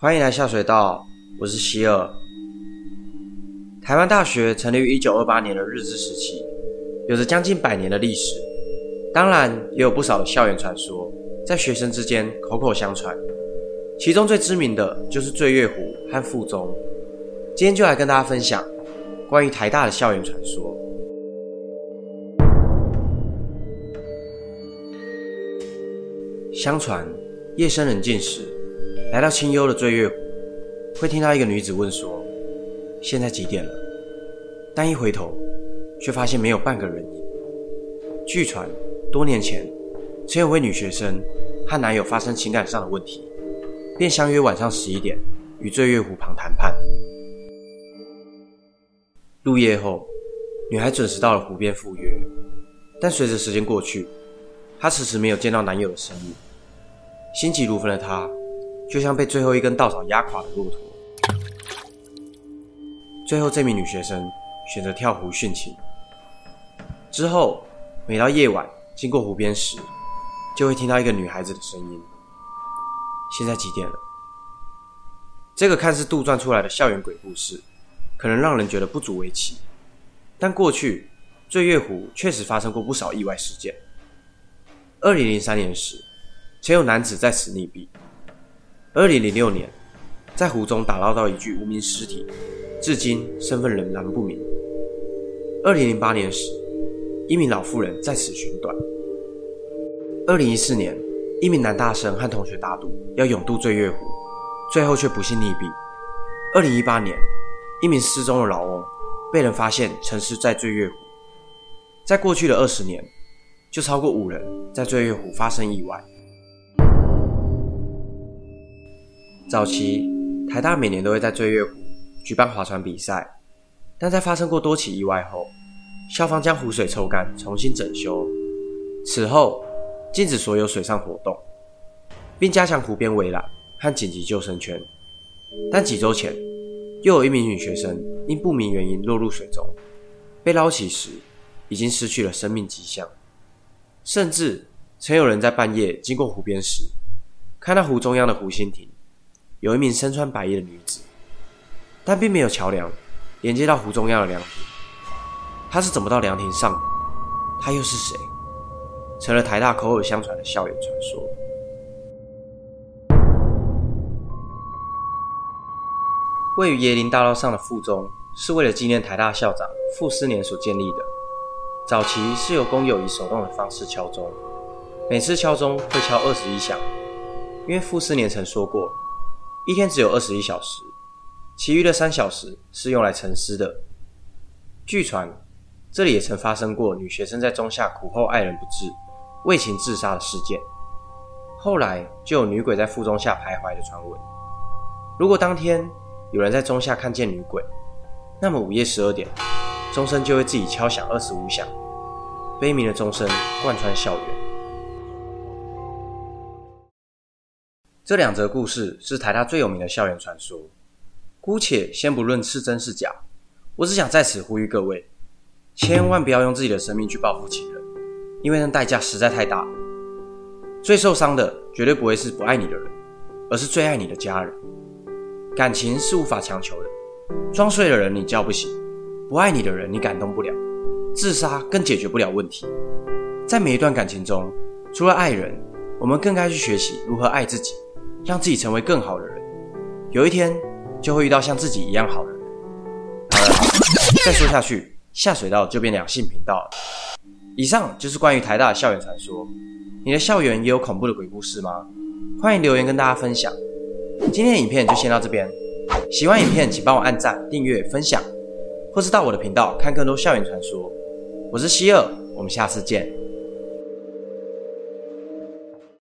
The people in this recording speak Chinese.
欢迎来下水道，我是希尔。台湾大学成立于一九二八年的日治时期，有着将近百年的历史。当然，也有不少的校园传说在学生之间口口相传。其中最知名的就是醉月湖和附中。今天就来跟大家分享关于台大的校园传说。相传，夜深人静时，来到清幽的醉月湖，会听到一个女子问说：“现在几点了？”但一回头，却发现没有半个人影。据传，多年前曾有位女学生和男友发生情感上的问题，便相约晚上十一点与醉月湖旁谈判。入夜后，女孩准时到了湖边赴约，但随着时间过去，她迟迟没有见到男友的身影。心急如焚的她。就像被最后一根稻草压垮的骆驼。最后，这名女学生选择跳湖殉情。之后，每到夜晚经过湖边时，就会听到一个女孩子的声音：“现在几点了？”这个看似杜撰出来的校园鬼故事，可能让人觉得不足为奇。但过去，醉月湖确实发生过不少意外事件。二零零三年时，曾有男子在此溺毙。二零零六年，在湖中打捞到一具无名尸体，至今身份仍然不明。二零零八年时，一名老妇人在此寻短。二零一四年，一名男大生和同学打赌要勇渡醉月湖，最后却不幸溺毙。二零一八年，一名失踪的老翁被人发现沉尸在醉月湖。在过去的二十年，就超过五人在醉月湖发生意外。早期，台大每年都会在醉月湖举办划船比赛，但在发生过多起意外后，校方将湖水抽干，重新整修。此后，禁止所有水上活动，并加强湖边围栏和紧急救生圈。但几周前，又有一名女学生因不明原因落入水中，被捞起时已经失去了生命迹象。甚至曾有人在半夜经过湖边时，看到湖中央的湖心亭。有一名身穿白衣的女子，但并没有桥梁连接到湖中央的凉亭。她是怎么到凉亭上的？她又是谁？成了台大口耳相传的校园传说。位于椰林大道上的附中，是为了纪念台大校长傅斯年所建立的。早期是由工友以手动的方式敲钟，每次敲钟会敲二十一响，因为傅斯年曾说过。一天只有二十一小时，其余的三小时是用来沉思的。据传，这里也曾发生过女学生在中下苦候爱人不至，为情自杀的事件。后来就有女鬼在腹中下徘徊的传闻。如果当天有人在中下看见女鬼，那么午夜十二点，钟声就会自己敲响二十五响，悲鸣的钟声贯穿校园。这两则故事是台大最有名的校园传说，姑且先不论是真是假，我只想在此呼吁各位，千万不要用自己的生命去报复情人，因为那代价实在太大。最受伤的绝对不会是不爱你的人，而是最爱你的家人。感情是无法强求的，装睡的人你叫不醒，不爱你的人你感动不了，自杀更解决不了问题。在每一段感情中，除了爱人，我们更该去学习如何爱自己。让自己成为更好的人，有一天就会遇到像自己一样好的人。好了，再说下去，下水道就变两性频道了。以上就是关于台大的校园传说。你的校园也有恐怖的鬼故事吗？欢迎留言跟大家分享。今天的影片就先到这边，喜欢影片请帮我按赞、订阅、分享，或是到我的频道看更多校园传说。我是希尔，我们下次见。